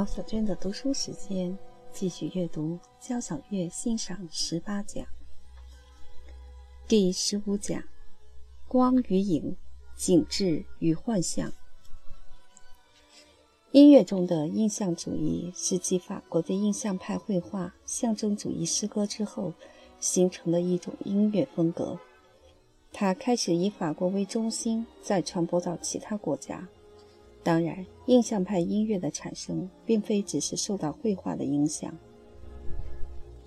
毛小娟的读书时间，继续阅读交响乐欣赏十八讲，第十五讲：光与影，景致与幻象。音乐中的印象主义是继法国的印象派绘画、象征主义诗歌之后形成的一种音乐风格。它开始以法国为中心，再传播到其他国家。当然，印象派音乐的产生并非只是受到绘画的影响。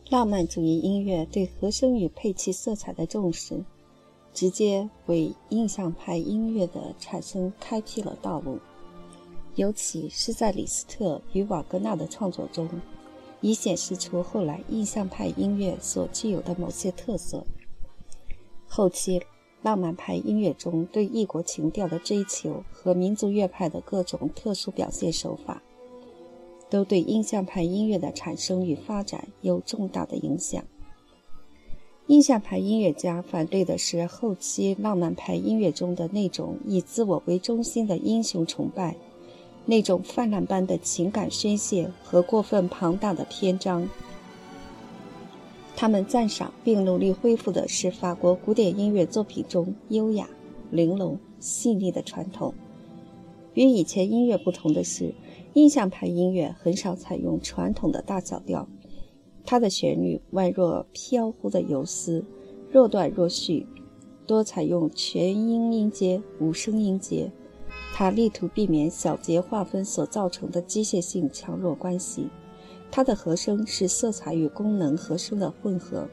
浪漫主义音乐对和声与配器色彩的重视，直接为印象派音乐的产生开辟了道路。尤其是在李斯特与瓦格纳的创作中，已显示出后来印象派音乐所具有的某些特色。后期。浪漫派音乐中对异国情调的追求和民族乐派的各种特殊表现手法，都对印象派音乐的产生与发展有重大的影响。印象派音乐家反对的是后期浪漫派音乐中的那种以自我为中心的英雄崇拜，那种泛滥般的情感宣泄和过分庞大的篇章。他们赞赏并努力恢复的是法国古典音乐作品中优雅、玲珑、细腻的传统。与以前音乐不同的是，印象派音乐很少采用传统的大小调，它的旋律宛若飘忽的游丝，若断若续，多采用全音音阶、五声音阶。它力图避免小节划分所造成的机械性强弱关系。它的和声是色彩与功能和声的混合，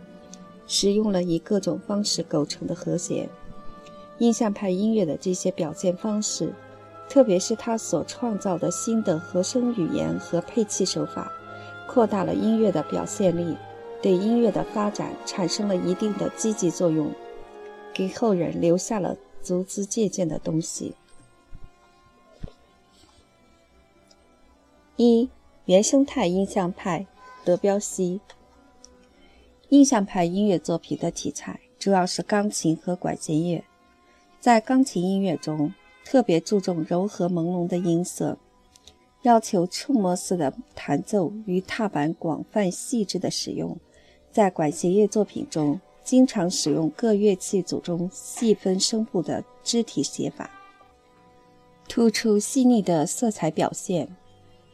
使用了以各种方式构成的和弦。印象派音乐的这些表现方式，特别是他所创造的新的和声语言和配器手法，扩大了音乐的表现力，对音乐的发展产生了一定的积极作用，给后人留下了足资借鉴的东西。一。原生态印象派，德彪西。印象派音乐作品的题材主要是钢琴和管弦乐，在钢琴音乐中特别注重柔和朦胧的音色，要求触摸式的弹奏与踏板广泛细致的使用。在管弦乐作品中，经常使用各乐器组中细分声部的肢体写法，突出细腻的色彩表现。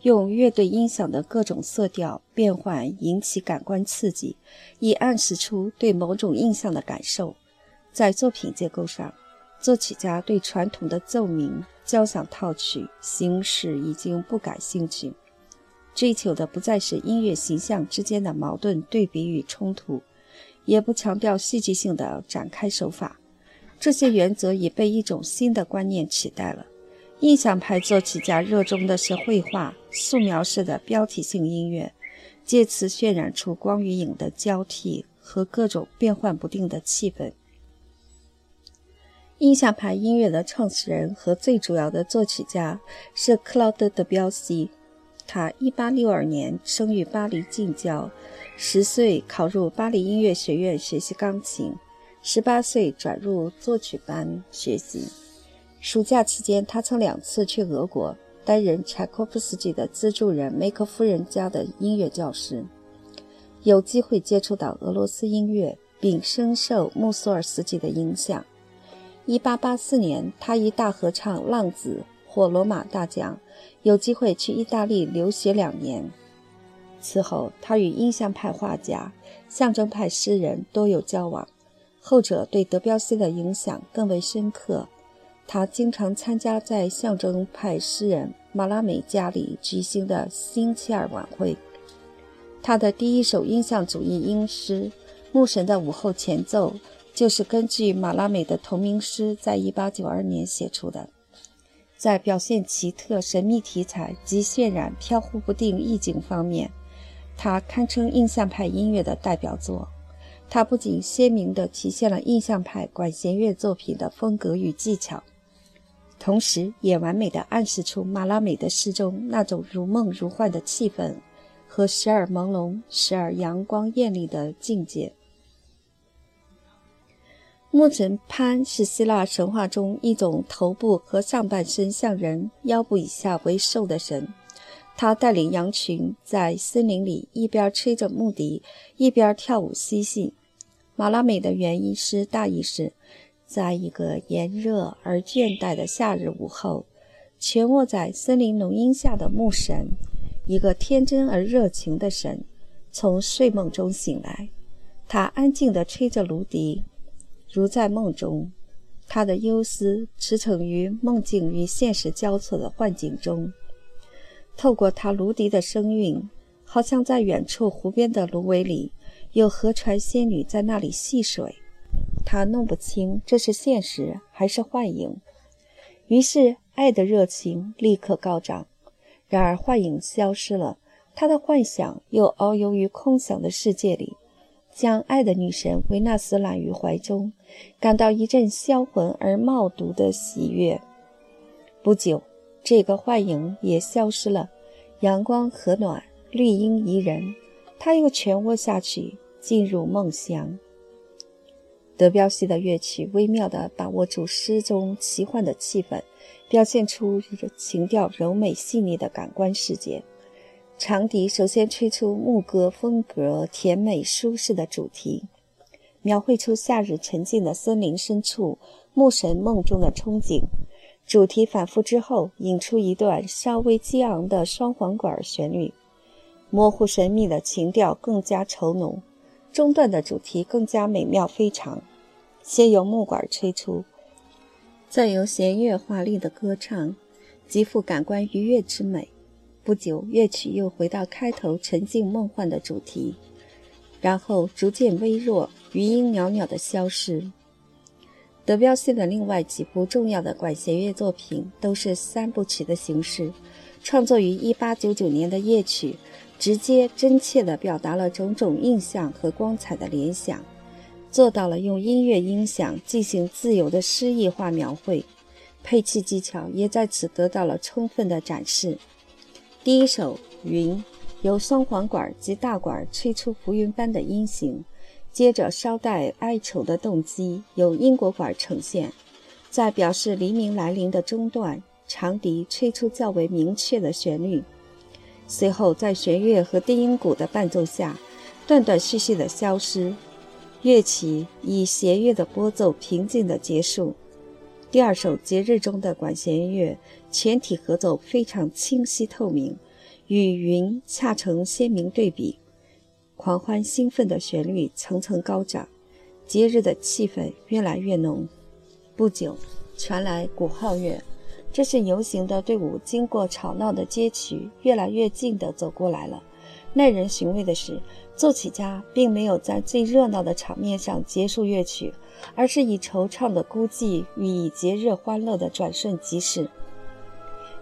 用乐队音响的各种色调变换引起感官刺激，以暗示出对某种印象的感受。在作品结构上，作曲家对传统的奏鸣、交响套曲形式已经不感兴趣，追求的不再是音乐形象之间的矛盾对比与冲突，也不强调戏剧性的展开手法。这些原则已被一种新的观念取代了。印象派作曲家热衷的是绘画、素描式的标题性音乐，借此渲染出光与影的交替和各种变幻不定的气氛。印象派音乐的创始人和最主要的作曲家是克劳德·德彪西，他1862年生于巴黎近郊，10岁考入巴黎音乐学院学习钢琴，18岁转入作曲班学习。暑假期间，他曾两次去俄国担任柴可夫斯基的资助人梅克夫人家的音乐教师，有机会接触到俄罗斯音乐，并深受穆索尔斯基的影响。1884年，他以大合唱《浪子》获罗马大奖，有机会去意大利留学两年。此后，他与印象派画家、象征派诗人多有交往，后者对德彪西的影响更为深刻。他经常参加在象征派诗人马拉美家里举行的星期二晚会。他的第一首印象主义音诗《牧神的午后前奏》就是根据马拉美的同名诗在1892年写出的。在表现奇特神秘题材及渲染飘忽不定意境方面，他堪称印象派音乐的代表作。他不仅鲜明地体现了印象派管弦乐作品的风格与技巧。同时，也完美地暗示出马拉美的诗中那种如梦如幻的气氛和时而朦胧、时而阳光艳丽的境界。牧神潘是希腊神话中一种头部和上半身像人、腰部以下为兽的神，他带领羊群在森林里一边吹着木笛，一边跳舞嬉戏。马拉美的原因是大意是，在一个炎热而倦怠的夏日午后，蜷卧在森林浓荫下的牧神，一个天真而热情的神，从睡梦中醒来。他安静地吹着芦笛，如在梦中。他的忧思驰骋于梦境与现实交错的幻境中。透过他芦笛的声韵，好像在远处湖边的芦苇里，有河船仙女在那里戏水。他弄不清这是现实还是幻影，于是爱的热情立刻高涨。然而幻影消失了，他的幻想又遨游于空想的世界里，将爱的女神维纳斯揽于怀中，感到一阵销魂而冒毒的喜悦。不久。这个幻影也消失了，阳光和暖，绿荫宜人，他又蜷卧下去，进入梦乡。德彪西的乐曲微妙地把握住诗中奇幻的气氛，表现出情调柔美细腻的感官世界。长笛首先吹出牧歌风格甜美舒适的主题，描绘出夏日沉静的森林深处牧神梦中的憧憬。主题反复之后，引出一段稍微激昂的双簧管旋律，模糊神秘的情调更加稠浓。中段的主题更加美妙非常，先由木管吹出，再由弦乐华丽的歌唱，极富感官愉悦之美。不久，乐曲又回到开头沉静梦幻的主题，然后逐渐微弱，余音袅袅的消失。德彪西的另外几部重要的管弦乐作品都是三部曲的形式，创作于1899年的夜曲，直接真切地表达了种种印象和光彩的联想，做到了用音乐音响进行自由的诗意化描绘，配器技巧也在此得到了充分的展示。第一首《云》由双簧管及大管吹出浮云般的音型。接着，稍带哀愁的动机由英国管呈现，在表示黎明来临的中段，长笛吹出较为明确的旋律。随后，在弦乐和低音鼓的伴奏下，断断续续的消失，乐曲以弦乐的拨奏平静的结束。第二首节日中的管弦乐，全体合奏非常清晰透明，与云恰成鲜明对比。狂欢兴奋的旋律层层高涨，节日的气氛越来越浓。不久，传来鼓号乐，这是游行的队伍经过吵闹的街区，越来越近地走过来了。耐人寻味的是，作曲家并没有在最热闹的场面上结束乐曲，而是以惆怅的孤寂予以节日欢乐的转瞬即逝。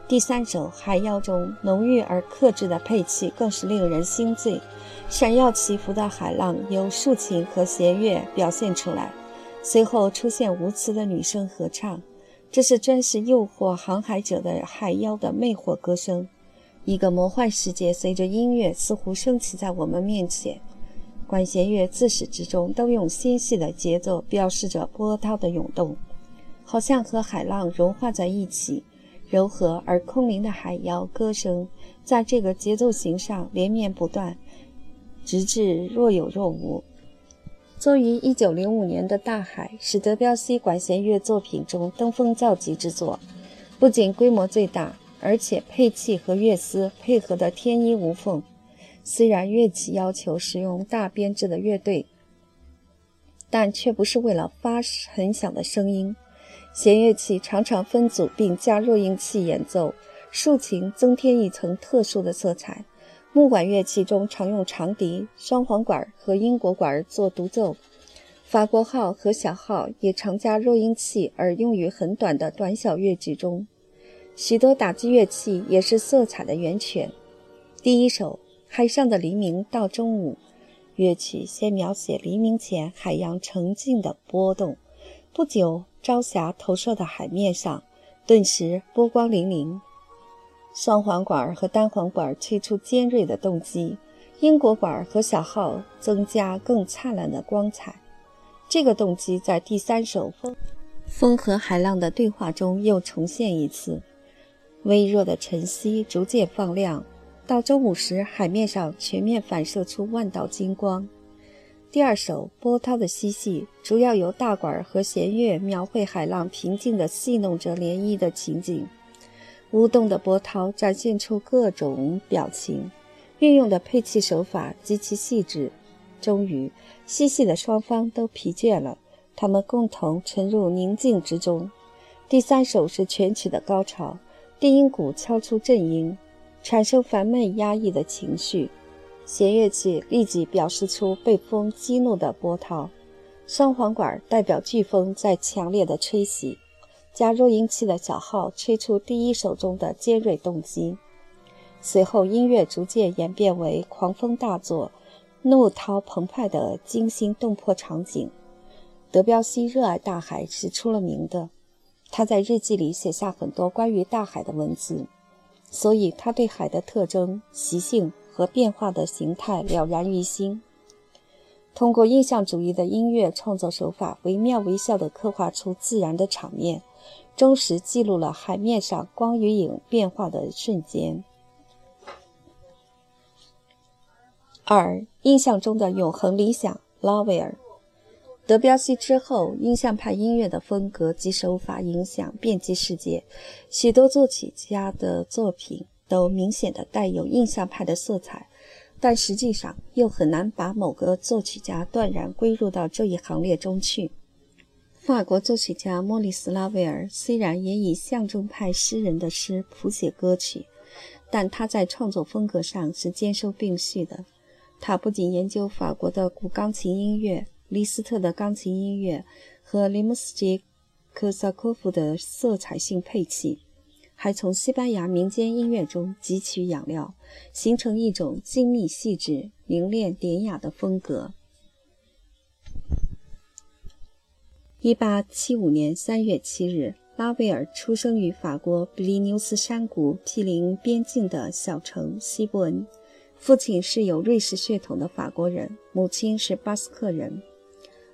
第三首《海妖》中浓郁而克制的配器更是令人心醉。闪耀起伏的海浪由竖琴和弦乐表现出来，随后出现无词的女声合唱，这是专是诱惑航海者的海妖的魅惑歌声。一个魔幻世界随着音乐似乎升起在我们面前。管弦乐自始至终都用纤细的节奏标示着波涛的涌动，好像和海浪融化在一起。柔和而空灵的海妖歌声在这个节奏型上连绵不断。直至若有若无。作于1905年的《大海》是德彪西管弦乐作品中登峰造极之作，不仅规模最大，而且配器和乐丝配合得天衣无缝。虽然乐器要求使用大编制的乐队，但却不是为了发很响的声音。弦乐器常常分组并加弱音器演奏，竖琴增添一层特殊的色彩。木管乐器中常用长笛、双簧管和英国管做独奏，法国号和小号也常加弱音器，而用于很短的短小乐句中。许多打击乐器也是色彩的源泉。第一首《海上的黎明到中午》，乐曲先描写黎明前海洋沉静的波动，不久朝霞投射到海面上，顿时波光粼粼。双簧管和单簧管吹出尖锐的动机，英国管和小号增加更灿烂的光彩。这个动机在第三首《风风和海浪的对话》中又重现一次。微弱的晨曦逐渐放亮，到中午时，海面上全面反射出万道金光。第二首波涛的嬉戏，主要由大管和弦乐描绘海浪平静地戏弄着涟漪的情景。舞动的波涛展现出各种表情，运用的配器手法极其细致。终于，嬉戏的双方都疲倦了，他们共同沉入宁静之中。第三首是全曲的高潮，低音鼓敲出震音，产生烦闷压抑的情绪。弦乐器立即表示出被风激怒的波涛，双簧管代表飓风在强烈的吹袭，加弱音器的小号吹出第一首中的尖锐动机。随后，音乐逐渐演变为狂风大作、怒涛澎湃的惊心动魄场景。德彪西热爱大海是出了名的，他在日记里写下很多关于大海的文字，所以他对海的特征、习性。和变化的形态了然于心。通过印象主义的音乐创作手法，惟妙惟肖地刻画出自然的场面，忠实记录了海面上光与影变化的瞬间。二、印象中的永恒理想，拉威尔。德彪西之后，印象派音乐的风格及手法影响遍及世界，许多作曲家的作品。都明显的带有印象派的色彩，但实际上又很难把某个作曲家断然归入到这一行列中去。法国作曲家莫里斯·拉威尔虽然也以象征派诗人的诗谱写歌曲，但他在创作风格上是兼收并蓄的。他不仅研究法国的古钢琴音乐、李斯特的钢琴音乐和林姆斯基科萨科夫的色彩性配器。还从西班牙民间音乐中汲取养料，形成一种精密细致、凝练典雅的风格。一八七五年三月七日，拉威尔出生于法国比利牛斯山谷毗邻边境的小城西布恩，父亲是有瑞士血统的法国人，母亲是巴斯克人。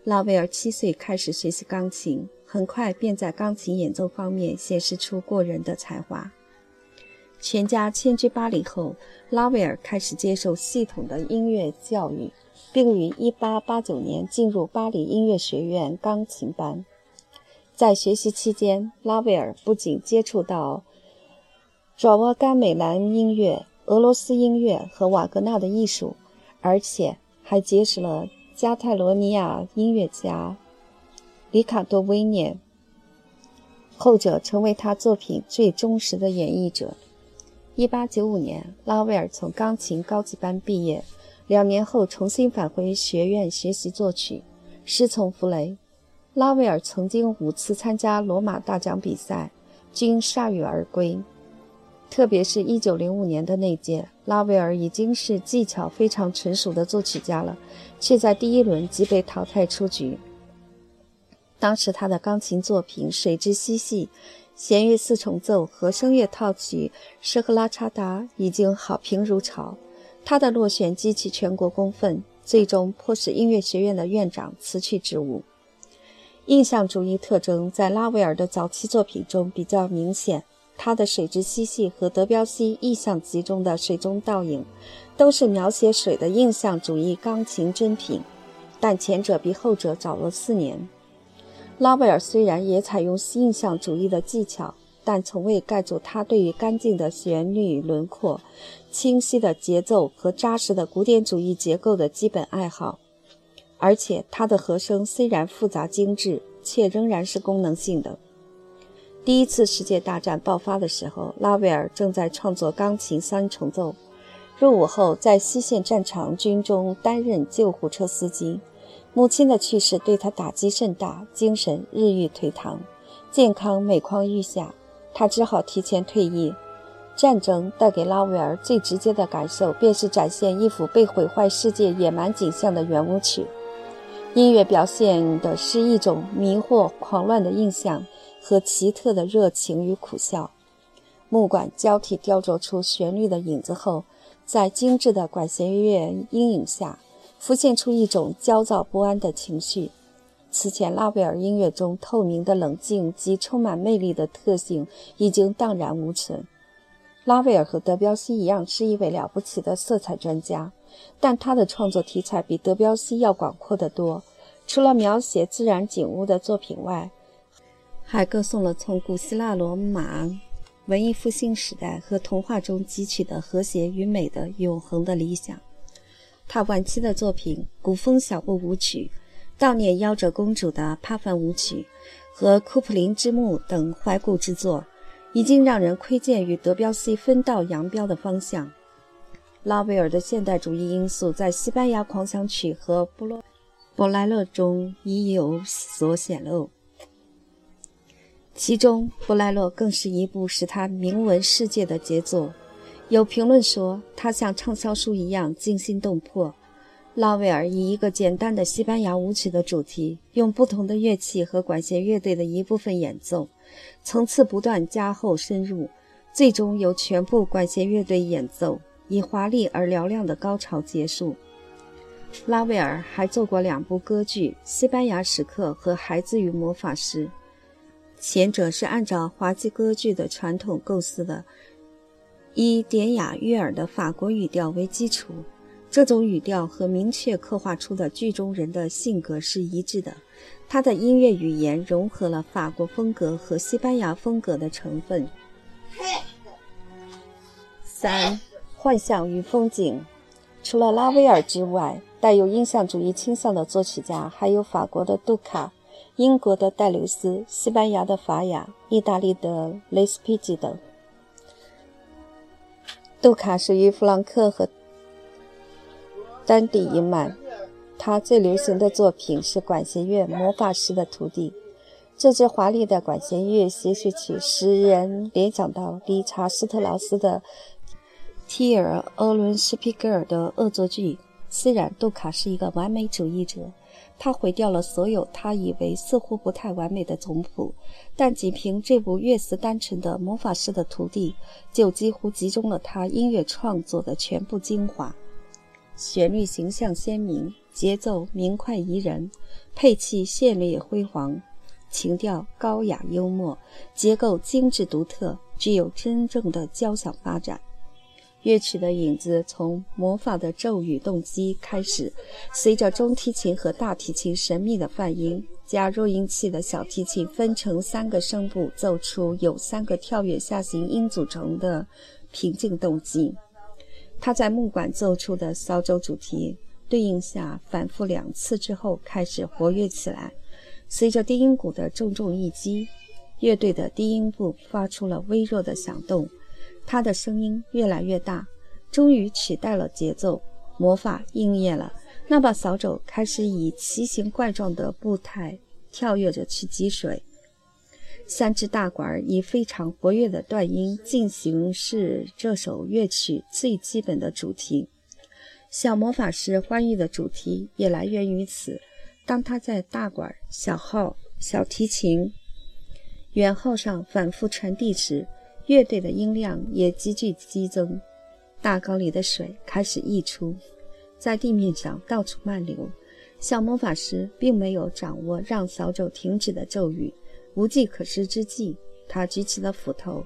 拉威尔七岁开始学习钢琴。很快便在钢琴演奏方面显示出过人的才华。全家迁居巴黎后，拉威尔开始接受系统的音乐教育，并于1889年进入巴黎音乐学院钢琴班。在学习期间，拉威尔不仅接触到爪哇甘美兰音乐、俄罗斯音乐和瓦格纳的艺术，而且还结识了加泰罗尼亚音乐家。里卡多·威涅，后者成为他作品最忠实的演绎者。1895年，拉威尔从钢琴高级班毕业，两年后重新返回学院学习作曲，师从弗雷。拉威尔曾经五次参加罗马大奖比赛，均铩羽而归。特别是一九零五年的那届，拉威尔已经是技巧非常纯熟的作曲家了，却在第一轮即被淘汰出局。当时他的钢琴作品《水之嬉戏》、弦乐四重奏和声乐套曲《施赫拉查达》已经好评如潮，他的落选激起全国公愤，最终迫使音乐学院的院长辞去职务。印象主义特征在拉威尔的早期作品中比较明显，他的《水之嬉戏》和德彪西《意象集》中的《水中倒影》都是描写水的印象主义钢琴珍品，但前者比后者早了四年。拉威尔虽然也采用印象主义的技巧，但从未盖住他对于干净的旋律轮廓、清晰的节奏和扎实的古典主义结构的基本爱好。而且，他的和声虽然复杂精致，却仍然是功能性的。第一次世界大战爆发的时候，拉威尔正在创作钢琴三重奏。入伍后，在西线战场军中担任救护车司机。母亲的去世对他打击甚大，精神日益颓唐，健康每况愈下，他只好提前退役。战争带给拉威尔最直接的感受，便是展现一幅被毁坏世界野蛮景象的圆舞曲。音乐表现的是一种迷惑、狂乱的印象和奇特的热情与苦笑。木管交替雕琢出旋律的影子后，在精致的管弦乐阴影下。浮现出一种焦躁不安的情绪。此前，拉威尔音乐中透明的冷静及充满魅力的特性已经荡然无存。拉威尔和德彪西一样是一位了不起的色彩专家，但他的创作题材比德彪西要广阔得多。除了描写自然景物的作品外，还歌颂了从古希腊罗马文艺复兴时代和童话中汲取的和谐与美的永恒的理想。他晚期的作品《古风小步舞曲》《悼念夭折公主的帕凡舞曲》和《库普林之墓》等怀古之作，已经让人窥见与德彪西分道扬镳的方向。拉威尔的现代主义因素在《西班牙狂想曲》和《布洛布莱勒》中已有所显露，其中《布莱勒》更是一部使他名闻世界的杰作。有评论说，他像畅销书一样惊心动魄。拉威尔以一个简单的西班牙舞曲的主题，用不同的乐器和管弦乐队的一部分演奏，层次不断加厚深入，最终由全部管弦乐队演奏，以华丽而嘹亮的高潮结束。拉威尔还做过两部歌剧《西班牙时刻》和《孩子与魔法师》，前者是按照滑稽歌剧的传统构思的，以典雅悦耳的法国语调为基础。这种语调和明确刻画出的剧中人的性格是一致的。他的音乐语言融合了法国风格和西班牙风格的成分。三、幻象与风景。除了拉威尔之外，带有印象主义倾向的作曲家还有法国的杜卡、英国的戴留斯、西班牙的法雅、意大利的雷斯皮吉等。杜卡属于弗朗克和丹迪一曼，他最流行的作品是管弦乐《魔法师的徒弟》。这支华丽的管弦乐协奏曲使人联想到理查斯特劳斯的。提尔·欧伦斯皮格尔的恶作剧。虽然杜卡是一个完美主义者，他毁掉了所有他以为似乎不太完美的总谱，但仅凭这部乐思单纯的《魔法师的徒弟》，就几乎集中了他音乐创作的全部精华。旋律形象鲜明，节奏明快宜人，配器绚丽辉煌，情调高雅幽默，结构精致独特，具有真正的交响发展。乐曲的影子从魔法的咒语动机开始，随着中提琴和大提琴神秘的泛音，加弱音器的小提琴分成三个声部奏出由三个跳跃下行音组成的平静动机。他在木管奏出的扫帚主题对应下反复两次之后开始活跃起来，随着低音鼓的重重一击，乐队的低音部发出了微弱的响动。他的声音越来越大，终于取代了节奏。魔法应验了，那把扫帚开始以奇形怪状的步态跳跃着去积水。三支大管以非常活跃的断音进行是这首乐曲最基本的主题。小魔法师欢愉的主题也来源于此。当他在大管、小号、小提琴、圆号上反复传递时，乐队的音量也急剧激增，大缸里的水开始溢出，在地面上到处漫流。小魔法师并没有掌握让扫帚停止的咒语，无计可施之际，他举起了斧头。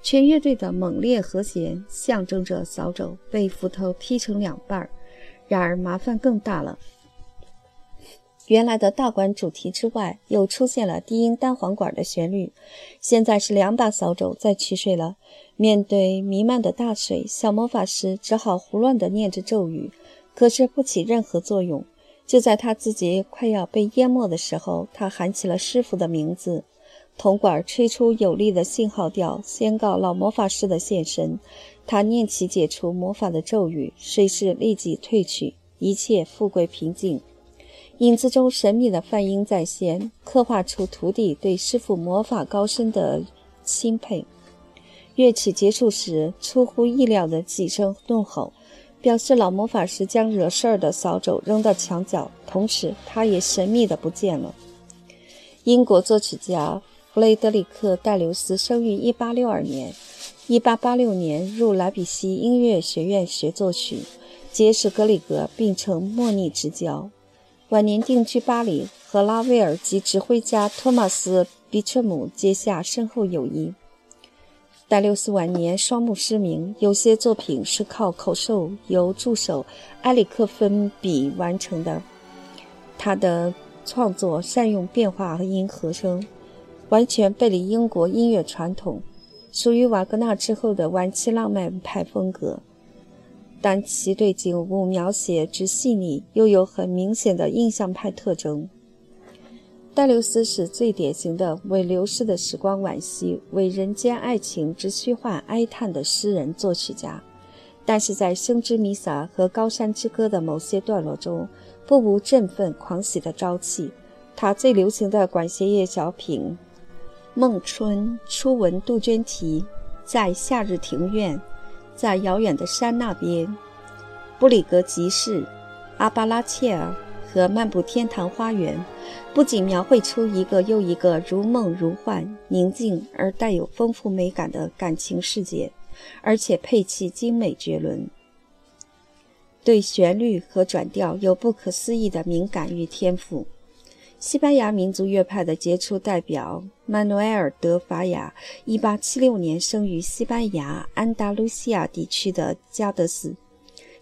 全乐队的猛烈和弦象征着扫帚被斧头劈成两半。然而麻烦更大了。原来的大管主题之外，又出现了低音单簧管的旋律。现在是两把扫帚在取水了。面对弥漫的大水，小魔法师只好胡乱地念着咒语，可是不起任何作用。就在他自己快要被淹没的时候，他喊起了师傅的名字。铜管吹出有力的信号调，宣告老魔法师的现身。他念起解除魔法的咒语，水势立即退去，一切复归平静。影子中神秘的梵音再现，刻画出徒弟对师傅魔法高深的钦佩。乐曲结束时，出乎意料的几声怒吼，表示老魔法师将惹事儿的扫帚扔到墙角，同时他也神秘的不见了。英国作曲家弗雷德里克·戴留斯生于1862年，1886年入莱比锡音乐学院学作曲，结识格里格，并成莫逆之交。晚年定居巴黎，和拉威尔及指挥家托马斯·比彻姆结下深厚友谊。戴六斯晚年双目失明，有些作品是靠口授由助手埃里克芬比完成的。他的创作善用变化和音和声，完全背离英国音乐传统，属于瓦格纳之后的晚期浪漫派风格。但其对景物描写之细腻，又有很明显的印象派特征。戴留斯是最典型的为流逝的时光惋惜、为人间爱情之虚幻哀叹的诗人作曲家，但是在《生之弥撒》和《高山之歌》的某些段落中，不无振奋狂喜的朝气。他最流行的管弦乐小品《梦春》初闻杜鹃啼，在夏日庭院，在遥远的山那边，布里格集市，阿巴拉切尔。和漫步天堂花园，不仅描绘出一个又一个如梦如幻、宁静而带有丰富美感的感情世界，而且配器精美绝伦，对旋律和转调有不可思议的敏感与天赋。西班牙民族乐派的杰出代表曼努埃尔·德·法雅，1876年生于西班牙安达卢西亚地区的加德斯。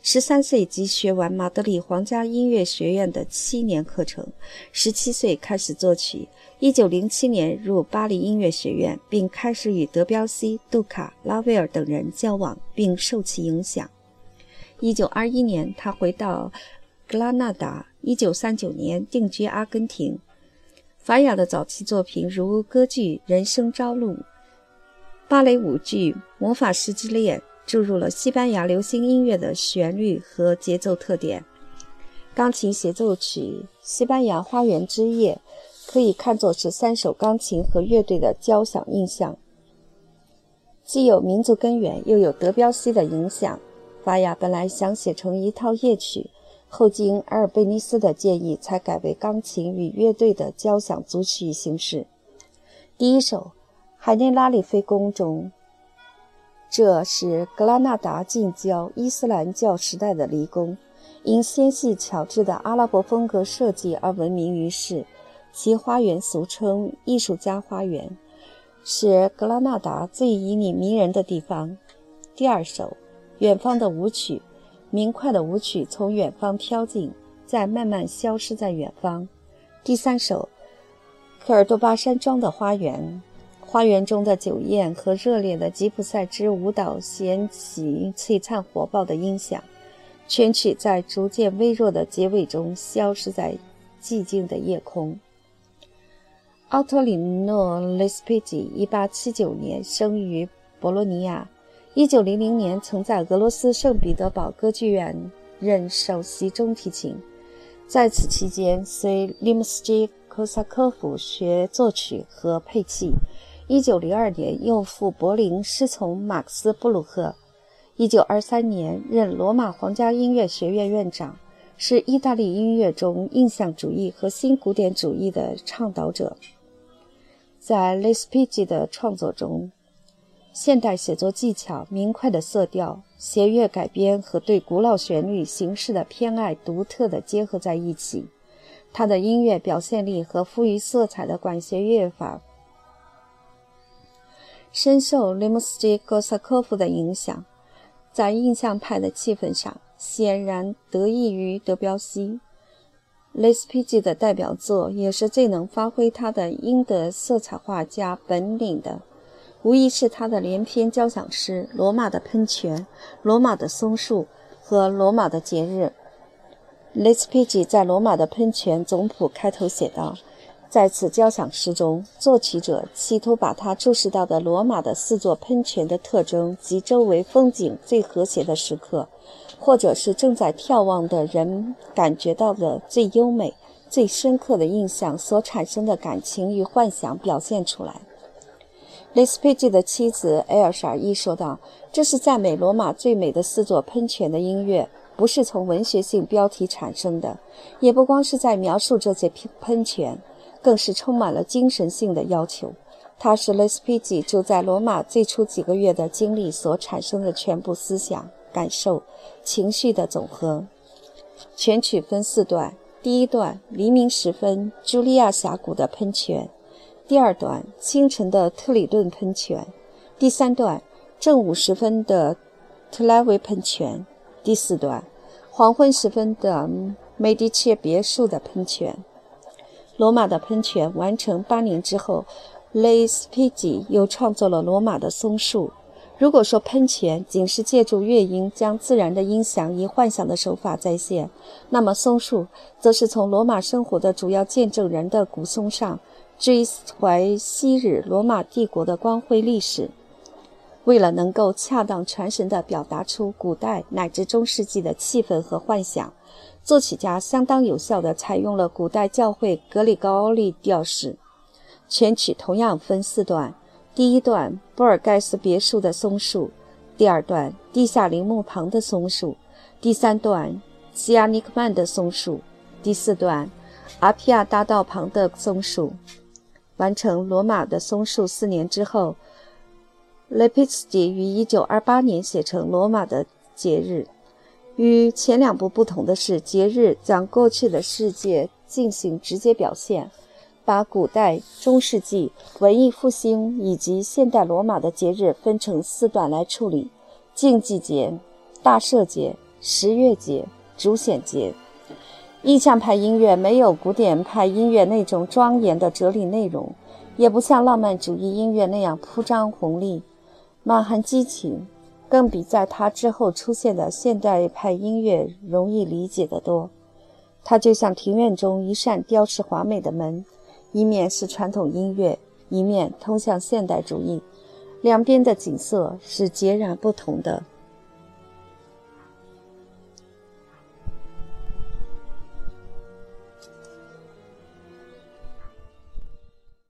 十三岁即学完马德里皇家音乐学院的七年课程，十七岁开始作曲。一九零七年入巴黎音乐学院，并开始与德彪西、杜卡、拉威尔等人交往，并受其影响。一九二一年，他回到格拉纳达。一九三九年定居阿根廷。法雅的早期作品如歌剧《人生朝露》、芭蕾舞剧《魔法师之恋》。注入了西班牙流行音乐的旋律和节奏特点。钢琴协奏曲《西班牙花园之夜》可以看作是三首钢琴和乐队的交响印象，既有民族根源，又有德彪西的影响。法雅本来想写成一套夜曲，后经阿尔贝尼斯的建议，才改为钢琴与乐队的交响组曲形式。第一首《海内拉里菲宫》中。这是格拉纳达近郊伊斯兰教时代的离宫，因纤细巧致的阿拉伯风格设计而闻名于世。其花园俗称“艺术家花园”，是格拉纳达最旖旎迷人的地方。第二首，远方的舞曲，明快的舞曲从远方飘进，再慢慢消失在远方。第三首，科尔多巴山庄的花园。花园中的酒宴和热烈的吉普赛之舞蹈掀起璀璨火爆的音响，全曲在逐渐微弱的结尾中消失在寂静的夜空。奥托里诺·雷斯佩吉，1879年生于博洛尼亚，1900年曾在俄罗斯圣彼得堡歌剧院任首席中提琴，在此期间随利姆斯基科萨科夫学作曲和配器。一九零二年，又赴柏林师从马克思·布鲁赫。一九二三年，任罗马皇家音乐学院院长，是意大利音乐中印象主义和新古典主义的倡导者。在雷斯皮吉的创作中，现代写作技巧、明快的色调、弦乐改编和对古老旋律形式的偏爱独特的结合在一起。他的音乐表现力和富于色彩的管弦乐法。深受雷姆斯基·戈萨科夫的影响，在印象派的气氛上，显然得益于德彪西。雷斯皮吉的代表作，也是最能发挥他的英德色彩画家本领的，无疑是他的连篇交响诗《罗马的喷泉》《罗马的松树》和《罗马的节日》。雷斯皮吉在《罗马的喷泉》总谱开头写道。在此交响诗中，作曲者企图把他注视到的罗马的四座喷泉的特征及周围风景最和谐的时刻，或者是正在眺望的人感觉到的最优美、最深刻的印象所产生的感情与幻想表现出来。雷斯佩吉的妻子埃尔莎伊说道：“这是赞美罗马最美的四座喷泉的音乐，不是从文学性标题产生的，也不光是在描述这些喷喷泉。”更是充满了精神性的要求。它是雷斯皮吉住在罗马最初几个月的经历所产生的全部思想、感受、情绪的总和。全曲分四段：第一段黎明时分，茱莉亚峡谷的喷泉；第二段清晨的特里顿喷泉；第三段，正午时分的特拉维喷泉；第四段，黄昏时分的美第切别墅的喷泉。罗马的喷泉完成八年之后，雷斯皮吉又创作了罗马的松树。如果说喷泉仅是借助乐音将自然的音响以幻想的手法再现，那么松树则是从罗马生活的主要见证人的古松上追怀昔日罗马帝国的光辉历史。为了能够恰当传神地表达出古代乃至中世纪的气氛和幻想。作曲家相当有效地采用了古代教会格里高利调式，全曲同样分四段：第一段波尔盖斯别墅的松树，第二段地下陵墓旁的松树，第三段西亚尼克曼的松树，第四段阿皮亚大道旁的松树。完成罗马的松树四年之后，雷皮斯基于1928年写成罗马的节日。与前两部不同的是，节日将过去的世界进行直接表现，把古代、中世纪、文艺复兴以及现代罗马的节日分成四段来处理：竞技节、大赦节、十月节、主显节。印象派音乐没有古典派音乐那种庄严的哲理内容，也不像浪漫主义音乐那样铺张宏丽、满含激情。更比在它之后出现的现代派音乐容易理解得多。它就像庭院中一扇雕饰华美的门，一面是传统音乐，一面通向现代主义，两边的景色是截然不同的。